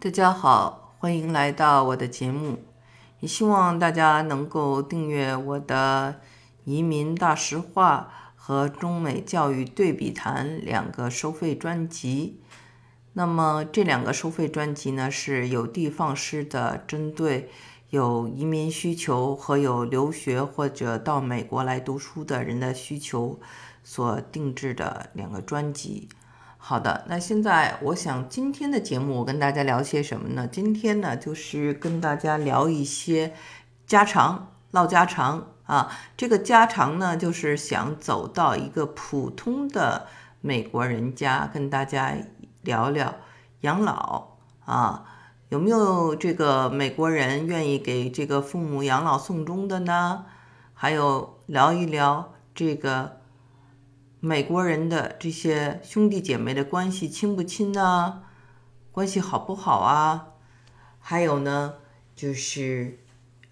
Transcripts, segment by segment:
大家好，欢迎来到我的节目。也希望大家能够订阅我的《移民大实话》和《中美教育对比谈》两个收费专辑。那么这两个收费专辑呢，是有的放矢的，针对有移民需求和有留学或者到美国来读书的人的需求所定制的两个专辑。好的，那现在我想今天的节目我跟大家聊些什么呢？今天呢就是跟大家聊一些家常，唠家常啊。这个家常呢就是想走到一个普通的美国人家，跟大家聊聊养老啊。有没有这个美国人愿意给这个父母养老送终的呢？还有聊一聊这个。美国人的这些兄弟姐妹的关系亲不亲呢？关系好不好啊？还有呢，就是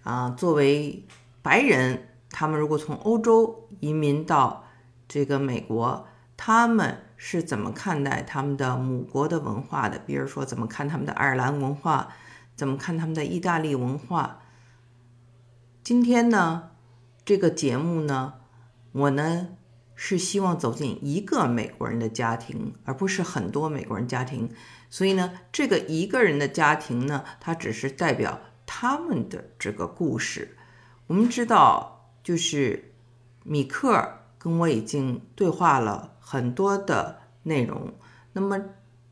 啊，作为白人，他们如果从欧洲移民到这个美国，他们是怎么看待他们的母国的文化的？比如说，怎么看他们的爱尔兰文化？怎么看他们的意大利文化？今天呢，这个节目呢，我呢。是希望走进一个美国人的家庭，而不是很多美国人家庭。所以呢，这个一个人的家庭呢，它只是代表他们的这个故事。我们知道，就是米克跟我已经对话了很多的内容。那么，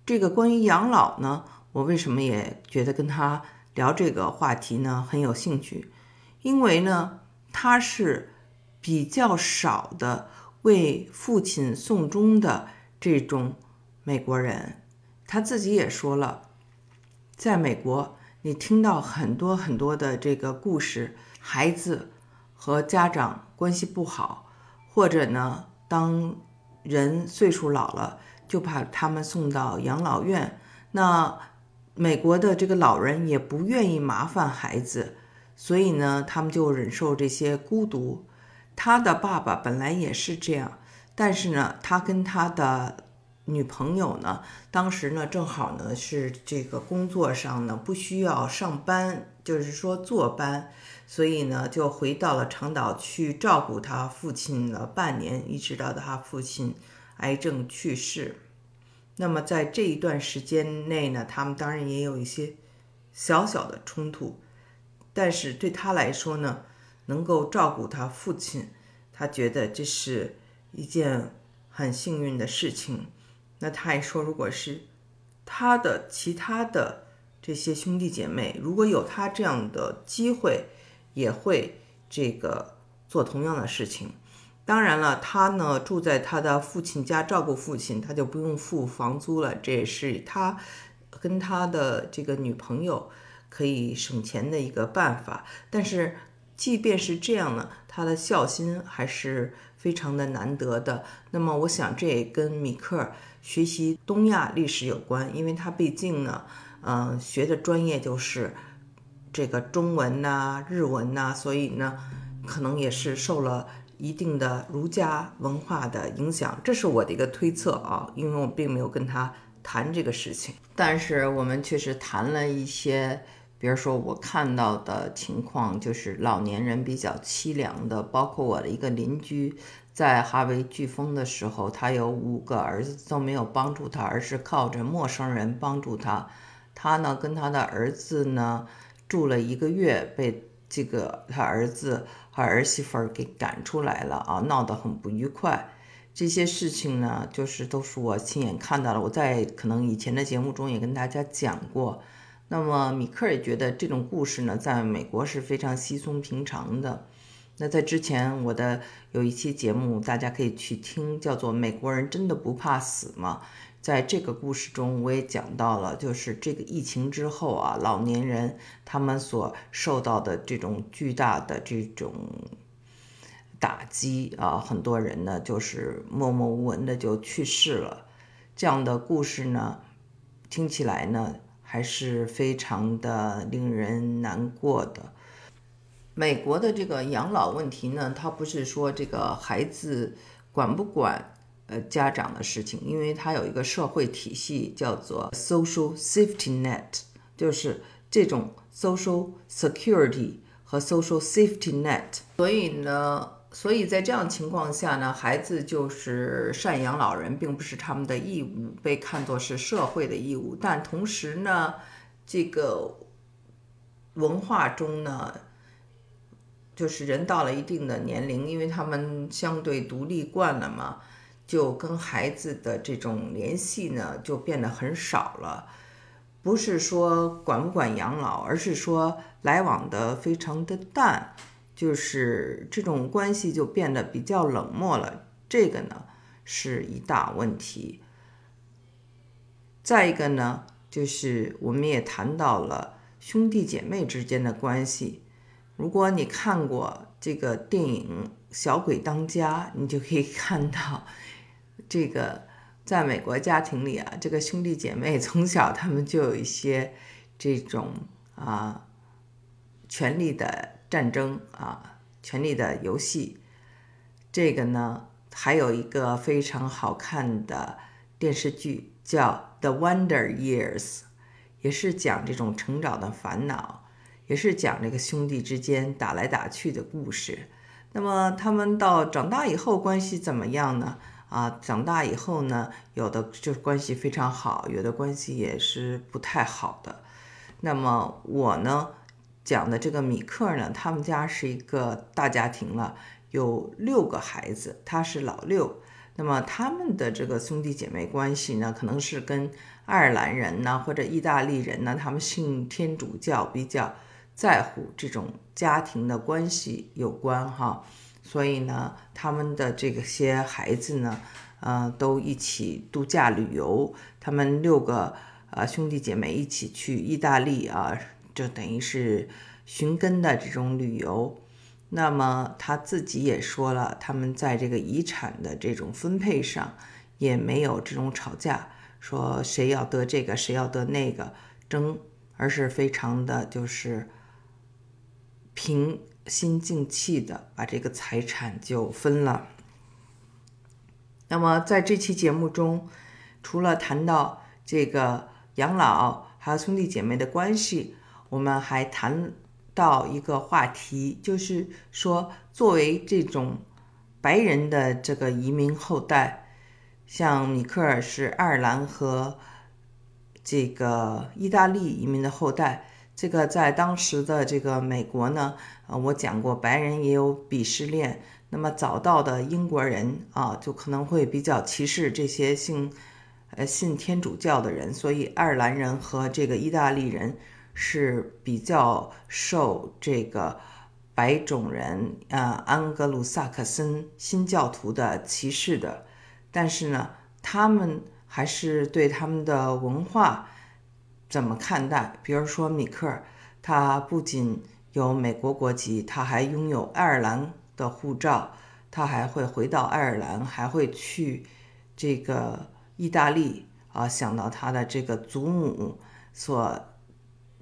这个关于养老呢，我为什么也觉得跟他聊这个话题呢很有兴趣？因为呢，他是比较少的。为父亲送终的这种美国人，他自己也说了，在美国，你听到很多很多的这个故事，孩子和家长关系不好，或者呢，当人岁数老了，就把他们送到养老院。那美国的这个老人也不愿意麻烦孩子，所以呢，他们就忍受这些孤独。他的爸爸本来也是这样，但是呢，他跟他的女朋友呢，当时呢正好呢是这个工作上呢不需要上班，就是说坐班，所以呢就回到了长岛去照顾他父亲了半年，一直到他父亲癌症去世。那么在这一段时间内呢，他们当然也有一些小小的冲突，但是对他来说呢。能够照顾他父亲，他觉得这是一件很幸运的事情。那他还说，如果是他的其他的这些兄弟姐妹，如果有他这样的机会，也会这个做同样的事情。当然了，他呢住在他的父亲家照顾父亲，他就不用付房租了。这也是他跟他的这个女朋友可以省钱的一个办法。但是。即便是这样呢，他的孝心还是非常的难得的。那么，我想这也跟米克学习东亚历史有关，因为他毕竟呢，嗯，学的专业就是这个中文呐、日文呐，所以呢，可能也是受了一定的儒家文化的影响。这是我的一个推测啊，因为我并没有跟他谈这个事情，但是我们确实谈了一些。比如说，我看到的情况就是老年人比较凄凉的，包括我的一个邻居，在哈维飓风的时候，他有五个儿子都没有帮助他，而是靠着陌生人帮助他。他呢，跟他的儿子呢住了一个月，被这个他儿子和儿媳妇儿给赶出来了啊，闹得很不愉快。这些事情呢，就是都是我亲眼看到了。我在可能以前的节目中也跟大家讲过。那么米克也觉得这种故事呢，在美国是非常稀松平常的。那在之前我的有一期节目，大家可以去听，叫做《美国人真的不怕死吗》。在这个故事中，我也讲到了，就是这个疫情之后啊，老年人他们所受到的这种巨大的这种打击啊，很多人呢就是默默无闻的就去世了。这样的故事呢，听起来呢。还是非常的令人难过的。美国的这个养老问题呢，它不是说这个孩子管不管呃家长的事情，因为它有一个社会体系叫做 social safety net，就是这种 social security 和 social safety net。所以呢，所以在这样情况下呢，孩子就是赡养老人，并不是他们的义务，被看作是社会的义务。但同时呢，这个文化中呢。就是人到了一定的年龄，因为他们相对独立惯了嘛，就跟孩子的这种联系呢就变得很少了。不是说管不管养老，而是说来往的非常的淡，就是这种关系就变得比较冷漠了。这个呢是一大问题。再一个呢，就是我们也谈到了兄弟姐妹之间的关系。如果你看过这个电影《小鬼当家》，你就可以看到，这个在美国家庭里啊，这个兄弟姐妹从小他们就有一些这种啊权力的战争啊，权力的游戏。这个呢，还有一个非常好看的电视剧叫《The Wonder Years》，也是讲这种成长的烦恼。也是讲这个兄弟之间打来打去的故事。那么他们到长大以后关系怎么样呢？啊，长大以后呢，有的就是关系非常好，有的关系也是不太好的。那么我呢讲的这个米克呢，他们家是一个大家庭了，有六个孩子，他是老六。那么他们的这个兄弟姐妹关系呢，可能是跟爱尔兰人呢或者意大利人呢，他们信天主教比较。在乎这种家庭的关系有关哈，所以呢，他们的这些孩子呢，呃，都一起度假旅游。他们六个呃兄弟姐妹一起去意大利啊，就等于是寻根的这种旅游。那么他自己也说了，他们在这个遗产的这种分配上也没有这种吵架，说谁要得这个，谁要得那个争，而是非常的就是。平心静气的把这个财产就分了。那么在这期节目中，除了谈到这个养老还有兄弟姐妹的关系，我们还谈到一个话题，就是说作为这种白人的这个移民后代，像米克尔是爱尔兰和这个意大利移民的后代。这个在当时的这个美国呢，呃，我讲过，白人也有鄙视链。那么早到的英国人啊，就可能会比较歧视这些信，呃，信天主教的人。所以爱尔兰人和这个意大利人是比较受这个白种人啊，安格鲁萨克森新教徒的歧视的。但是呢，他们还是对他们的文化。怎么看待？比如说米克，他不仅有美国国籍，他还拥有爱尔兰的护照，他还会回到爱尔兰，还会去这个意大利啊，想到他的这个祖母所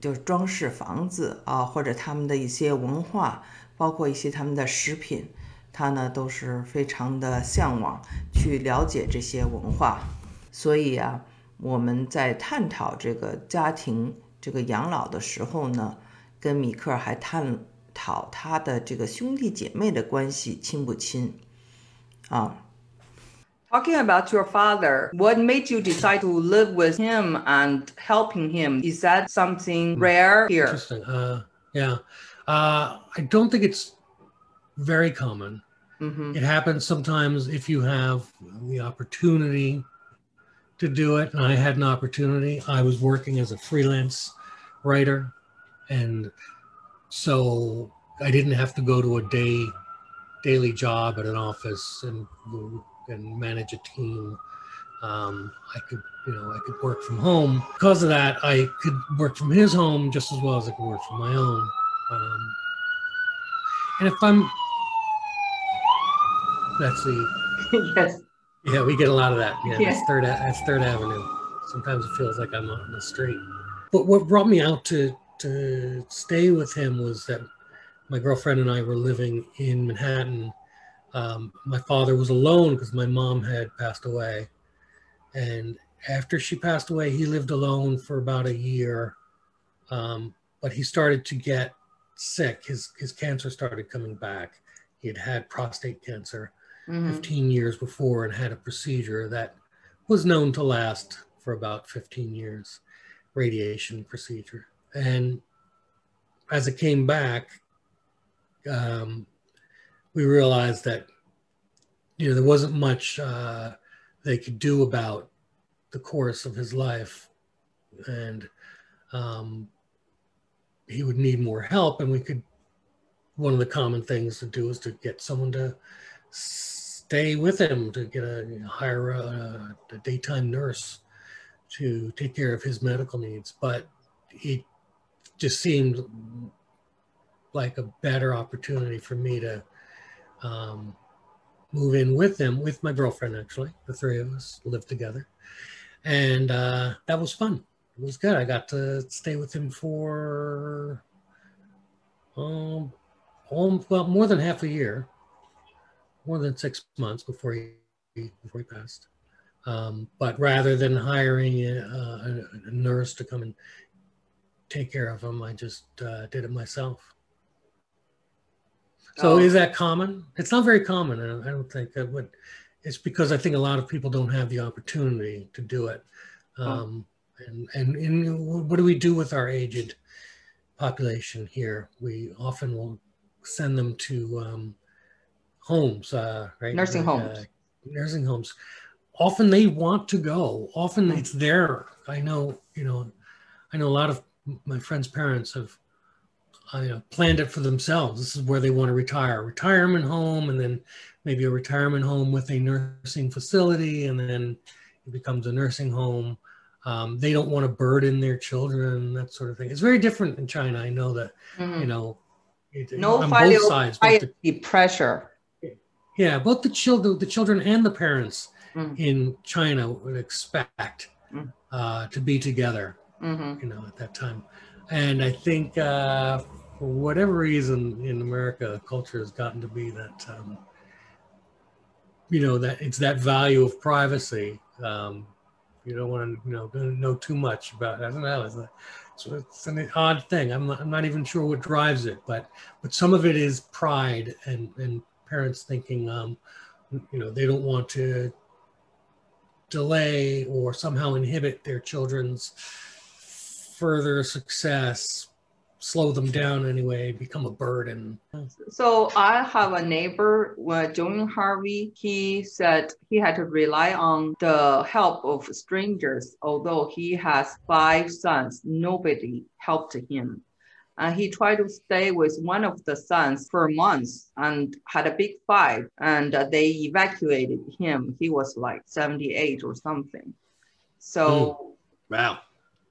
就是装饰房子啊，或者他们的一些文化，包括一些他们的食品，他呢都是非常的向往去了解这些文化，所以啊。我们在探讨这个家庭这个养老的时候呢，跟米克还探讨他的这个兄弟姐妹的关系亲不亲啊。Talking about your father, what made you decide to live with him and helping him? Is that something rare here? Interesting. Uh, yeah. Uh, I don't think it's very common. Mm-hmm. It happens sometimes if you have the opportunity to do it, and I had an opportunity. I was working as a freelance writer, and so I didn't have to go to a day daily job at an office and and manage a team. Um, I could, you know, I could work from home. Because of that, I could work from his home just as well as I could work from my own. Um, and if I'm, that's the yes. Yeah, we get a lot of that. Yeah, yeah. That's third that's Third Avenue. Sometimes it feels like I'm on the street. But what brought me out to to stay with him was that my girlfriend and I were living in Manhattan. Um, my father was alone because my mom had passed away, and after she passed away, he lived alone for about a year Um, but he started to get sick. His his cancer started coming back. He had had prostate cancer mm-hmm. 15 years before and had a procedure that was known to last for about 15 years, radiation procedure. And as it came back, um, we realized that you know there wasn't much uh, they could do about the course of his life, and um, he would need more help. And we could one of the common things to do is to get someone to stay with him to get a hire a, a daytime nurse to take care of his medical needs. But it just seemed like a better opportunity for me to um, move in with them, with my girlfriend, actually. The three of us lived together. And uh, that was fun. It was good. I got to stay with him for um, well, more than half a year, more than six months before he before he passed. Um, but rather than hiring a, a, a, nurse to come and take care of him, I just uh, did it myself. So oh. is that common? It's not very common. I don't think that would. It's because I think a lot of people don't have the opportunity to do it. Um, oh. and, and and what do we do with our aged population here? We often will send them to um, homes, uh, right? Nursing like, homes. Uh, nursing homes. Often they want to go. Often mm. it's there. I know. You know. I know a lot of my friends' parents have you know, planned it for themselves. This is where they want to retire, a retirement home, and then maybe a retirement home with a nursing facility, and then it becomes a nursing home. Um, they don't want to burden their children, that sort of thing. It's very different in China. I know that, mm-hmm. you know, it, no on both sides. Both the, pressure. Yeah, both the children, the children and the parents mm. in China would expect mm. uh, to be together. Mm-hmm. You know, at that time. And I think uh, for whatever reason in America, culture has gotten to be that, um, you know, that it's that value of privacy. Um, you don't want to, you know, know too much about. I don't know. It's, a, so it's an odd thing. I'm not, I'm not even sure what drives it, but but some of it is pride and and parents thinking, um, you know, they don't want to delay or somehow inhibit their children's further success slow them down anyway, become a burden. So I have a neighbor, uh, during Harvey. He said he had to rely on the help of strangers. Although he has five sons, nobody helped him. And he tried to stay with one of the sons for months and had a big fight. And uh, they evacuated him. He was like 78 or something. So, mm. wow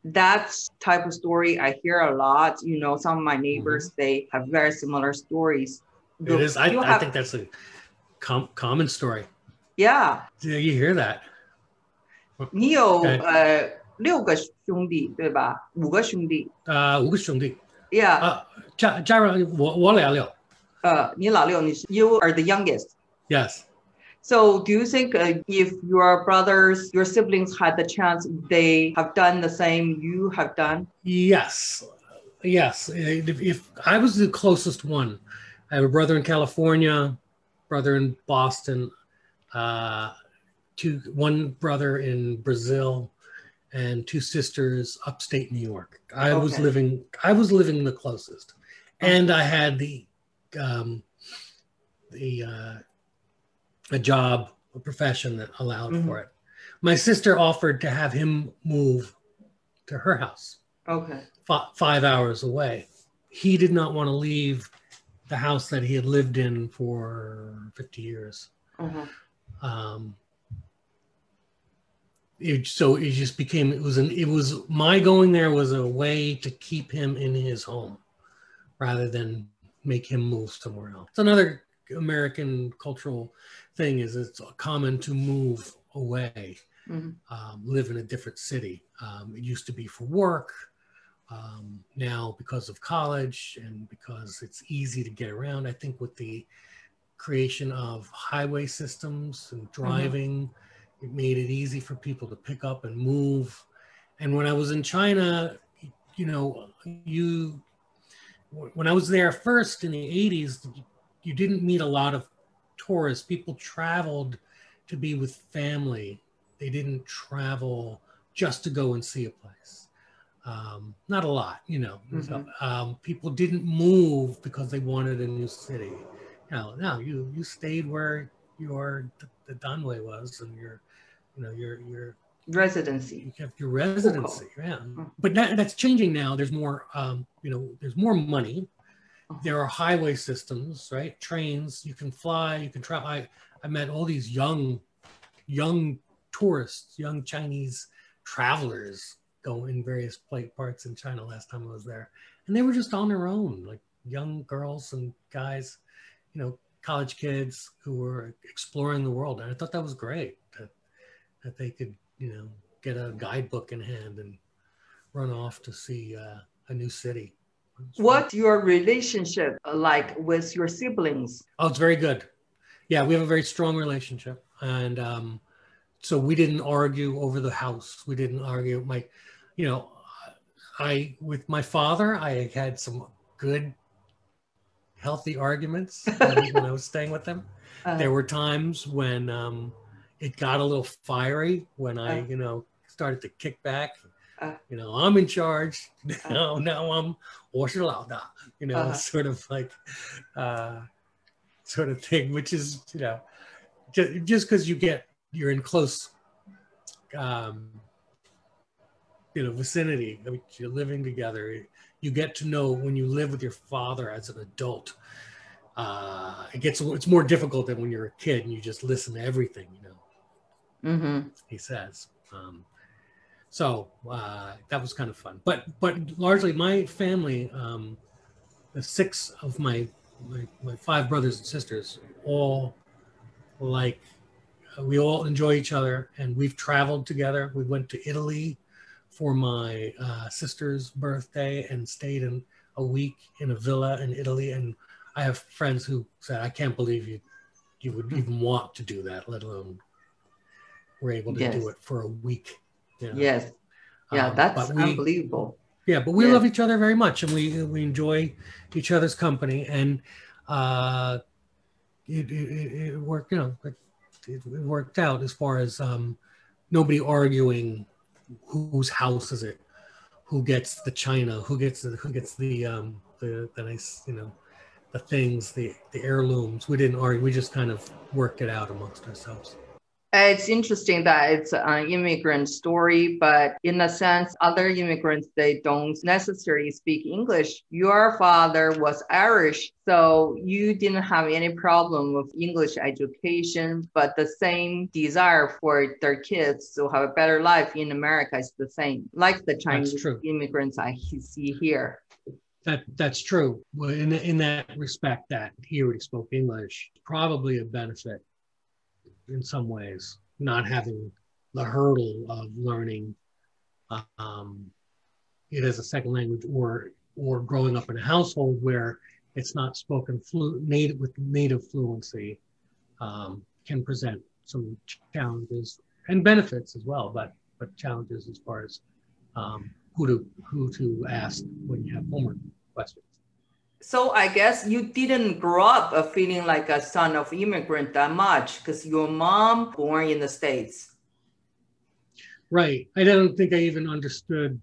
that's type of story I hear a lot. You know, some of my neighbors mm-hmm. they have very similar stories. It is. I, have, I think that's a com- common story. Yeah. Yeah, you hear that. 你有呃六个兄弟对吧？五个兄弟。啊，五个兄弟。Yeah. 啊，加加上我我老六。呃，你老六，你是 You are the youngest. Yes. So, do you think uh, if your brothers, your siblings had the chance, they have done the same you have done? Yes. Yes. If, if I was the closest one, I have a brother in California, brother in Boston, uh, two, one brother in Brazil, and two sisters upstate New York. I okay. was living, I was living the closest, and I had the, um, the uh, a job, a profession that allowed mm-hmm. for it. My sister offered to have him move to her house. Okay. F- five hours away. He did not want to leave the house that he had lived in for 50 years. Uh-huh. Um, it, so it just became it was an it was my going there was a way to keep him in his home rather than make him move somewhere else. It's another American cultural thing is it's common to move away, mm-hmm. um, live in a different city. Um, it used to be for work. Um, now, because of college and because it's easy to get around, I think with the creation of highway systems and mm-hmm. driving, mm-hmm. it made it easy for people to pick up and move. And when I was in China, you know, you when I was there first in the 80s, you didn't meet a lot of tourists. People traveled to be with family. They didn't travel just to go and see a place. Um, not a lot, you know. Mm-hmm. So, um, people didn't move because they wanted a new city. You know, no, you you stayed where your the, the Danwei was, and your, you know, your your residency. You kept your residency, yeah. Mm-hmm. But that, that's changing now. There's more, um, you know, there's more money. Uh-huh. There are highway systems, right? Trains. You can fly. You can travel. I I met all these young, young tourists, young Chinese travelers go in various parts in China last time I was there. And they were just on their own, like young girls and guys, you know, college kids who were exploring the world. And I thought that was great that, that they could, you know, get a guidebook in hand and run off to see uh, a new city. What's your relationship like with your siblings? Oh, it's very good. Yeah, we have a very strong relationship. And um, so we didn't argue over the house. We didn't argue. My, you know, I with my father, I had some good, healthy arguments when I was staying with him. Uh, there were times when um, it got a little fiery when I, uh, you know, started to kick back. Uh, you know, I'm in charge. now, now I'm 我是老大. You know, uh-huh. sort of like, uh, sort of thing, which is, you know, just because you get you're in close um, you know vicinity I mean, you're living together you get to know when you live with your father as an adult uh, it gets it's more difficult than when you're a kid and you just listen to everything you know mm-hmm. he says um, so uh, that was kind of fun but but largely my family um, the six of my, my my five brothers and sisters all like we all enjoy each other and we've traveled together. We went to Italy for my uh, sister's birthday and stayed in a week in a villa in Italy. And I have friends who said, I can't believe you, you would even want to do that, let alone we're able to yes. do it for a week. Yes. Yeah, um, that's we, unbelievable. Yeah, but we love each other very much and we, we enjoy each other's company. And uh, it, it, it worked, you know, like it, worked out as far as um, nobody arguing whose house is it, who gets the china, who gets the, who gets the um, the the nice you know the things, the the heirlooms. We didn't argue. We just kind of worked it out amongst ourselves. It's interesting that it's an immigrant story, but in a sense, other immigrants, they don't necessarily speak English. Your father was Irish, so you didn't have any problem with English education, but the same desire for their kids to have a better life in America is the same, like the Chinese immigrants I see here. That that's true. Well, in in that respect, that he already spoke English, probably a benefit in some ways, not having the hurdle of learning um, it as a second language or or growing up in a household where it's not spoken flu- native with native fluency um, can present some challenges and benefits as well, but but challenges as far as um, who to who to ask when you have homework questions. So I guess you didn't grow up feeling like a son of immigrant that much because your mom born in the States. Right. I don't think I even understood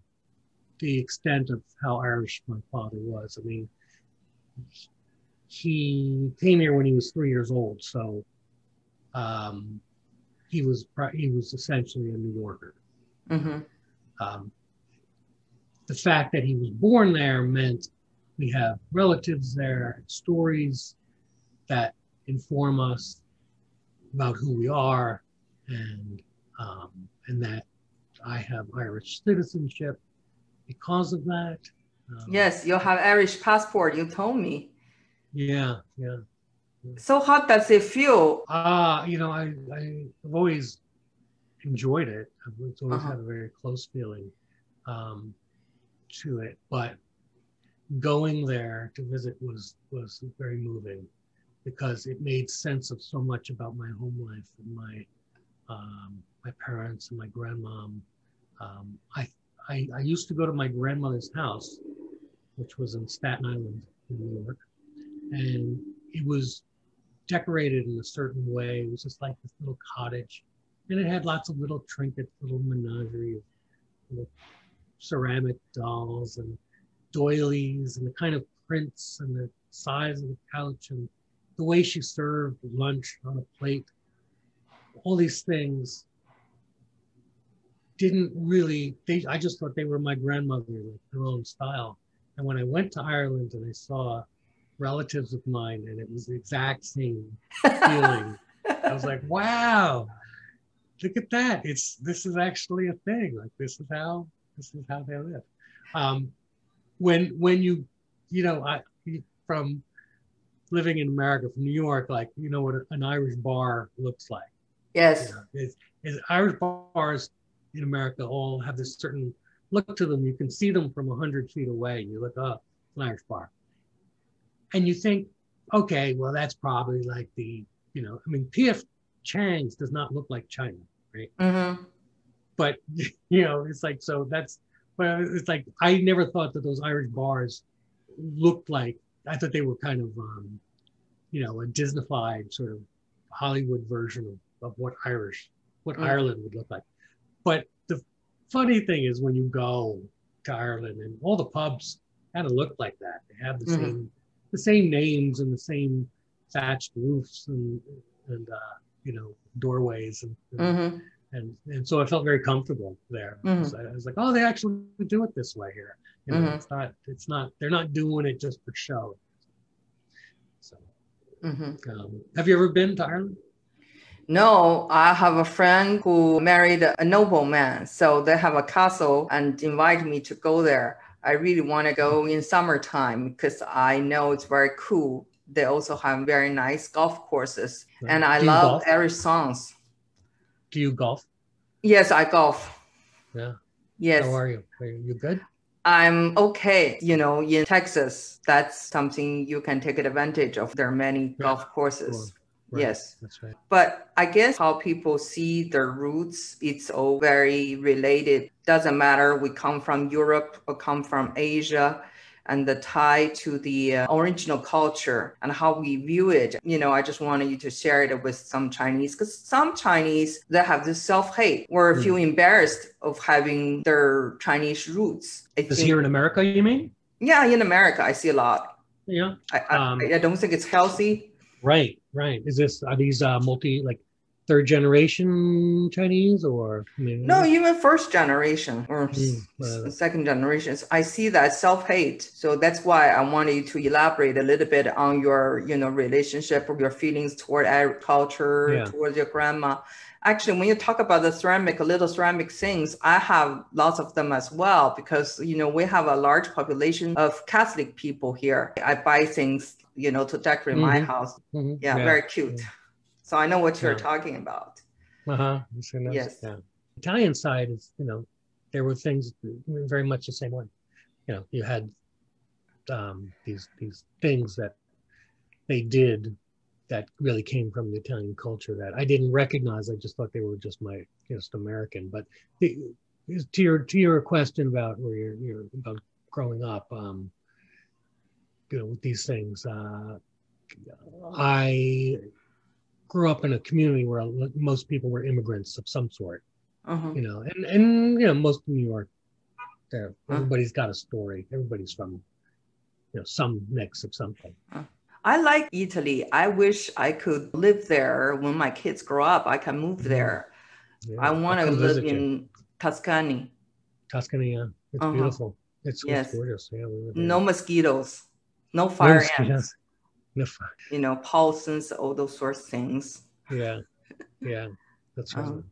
the extent of how Irish my father was. I mean, he came here when he was three years old, so um, he was he was essentially a New Yorker. Mm-hmm. Um, the fact that he was born there meant we have relatives there, stories that inform us about who we are, and um, and that I have Irish citizenship because of that. Um, yes, you have Irish passport. You told me. Yeah, yeah. So how does it feel? Ah, uh, you know, I I've always enjoyed it. I've always uh-huh. had a very close feeling um, to it, but going there to visit was was very moving because it made sense of so much about my home life and my um, my parents and my grandmom. Um, I I, I used to go to my grandmother's house, which was in Staten Island, in New York, and it was decorated in a certain way. It was just like this little cottage, and it had lots of little trinkets, little menagerie little ceramic dolls and doilies, and the kind of prints and the size of the couch and the way she served lunch on a plate. All these things didn't really they i just thought they were my grandmother like their own style. And when i went to ireland and i saw relatives of mine and it was the exact same feeling i was like wow look at that. It's this is actually a thing. Like this is how this is how they live. Um, when when you you know i from living in america from new york like you know what an irish bar looks like yes you know, it's, it's irish bars in America all have this certain look to them. You can see them from a 100 feet away. You look up, an Irish bar. And you think, okay, well, that's probably like the, you know, I mean, P.F. Chang's does not look like China, right? Mm-hmm. But, you know, it's like, so that's, but it's like, I never thought that those Irish bars looked like, I thought they were kind of, um, you know, a Disneyfied sort of Hollywood version of, of what Irish, what mm-hmm. Ireland would look like. But the funny thing is when you go to Ireland and all the pubs kind of look like that. They have the mm-hmm. same the same names and the same thatched roofs and and uh, you know doorways and and, mm-hmm. And, and so I felt very comfortable there. Mm-hmm. I, I, was like, oh, they actually do it this way here. You know, mm-hmm. it's not it's not they're not doing it just for show. So, mm-hmm. um, have you ever been to Ireland? No, I have a friend who married a nobleman. So they have a castle and invite me to go there. I really want to go in summertime because I know it's very cool. They also have very nice golf courses. Right. And I love golf? Irish songs. Do you golf? Yes, I golf. Yeah. Yes. How are you? Are you good? I'm okay. You know, in Texas, that's something you can take advantage of. There are many yeah. golf courses. Right. Yes. That's right. But I guess how people see their roots, it's all very related. Doesn't matter we come from Europe or come from Asia and the tie to the uh, original culture and how we view it. You know, I just wanted you to share it with some Chinese because some Chinese that have this self-hate or mm. feel embarrassed of having their Chinese roots. I Is think, here in America, you mean? Yeah, in America, I see a lot. Yeah. I, I, um, I don't think it's healthy. Right. Right. Is this are these uh, multi like third generation Chinese or no, even first generation or mm, second generations. I see that self hate. So that's why I wanted to elaborate a little bit on your you know relationship or your feelings toward agriculture, yeah. towards your grandma. Actually, when you talk about the ceramic, little ceramic things, I have lots of them as well because you know we have a large population of Catholic people here. I buy things you know, to decorate mm-hmm. my house. Mm-hmm. Yeah, yeah, very cute. So I know what you're yeah. talking about. Uh huh. Yes. Yeah. Italian side is, you know, there were things very much the same way. You know, you had um, these these things that they did that really came from the Italian culture that I didn't recognize. I just thought they were just my just American. But the, to your to your question about where you're, you're about growing up, um, you know, with these things. Uh, I grew up in a community where most people were immigrants of some sort, uh-huh. you know, and, and, you know, most of New York, there, uh-huh. everybody's got a story. Everybody's from, you know, some mix of something. Uh-huh. I like Italy. I wish I could live there when my kids grow up. I can move mm-hmm. there. Yeah, I want to live in Tuscany. Tuscany, yeah. It's uh-huh. beautiful. It's, yes. gorgeous. Yeah, no mosquitoes no fire no, ants. You know, pulsins, all those sorts of things. Yeah, yeah, that's right. Um,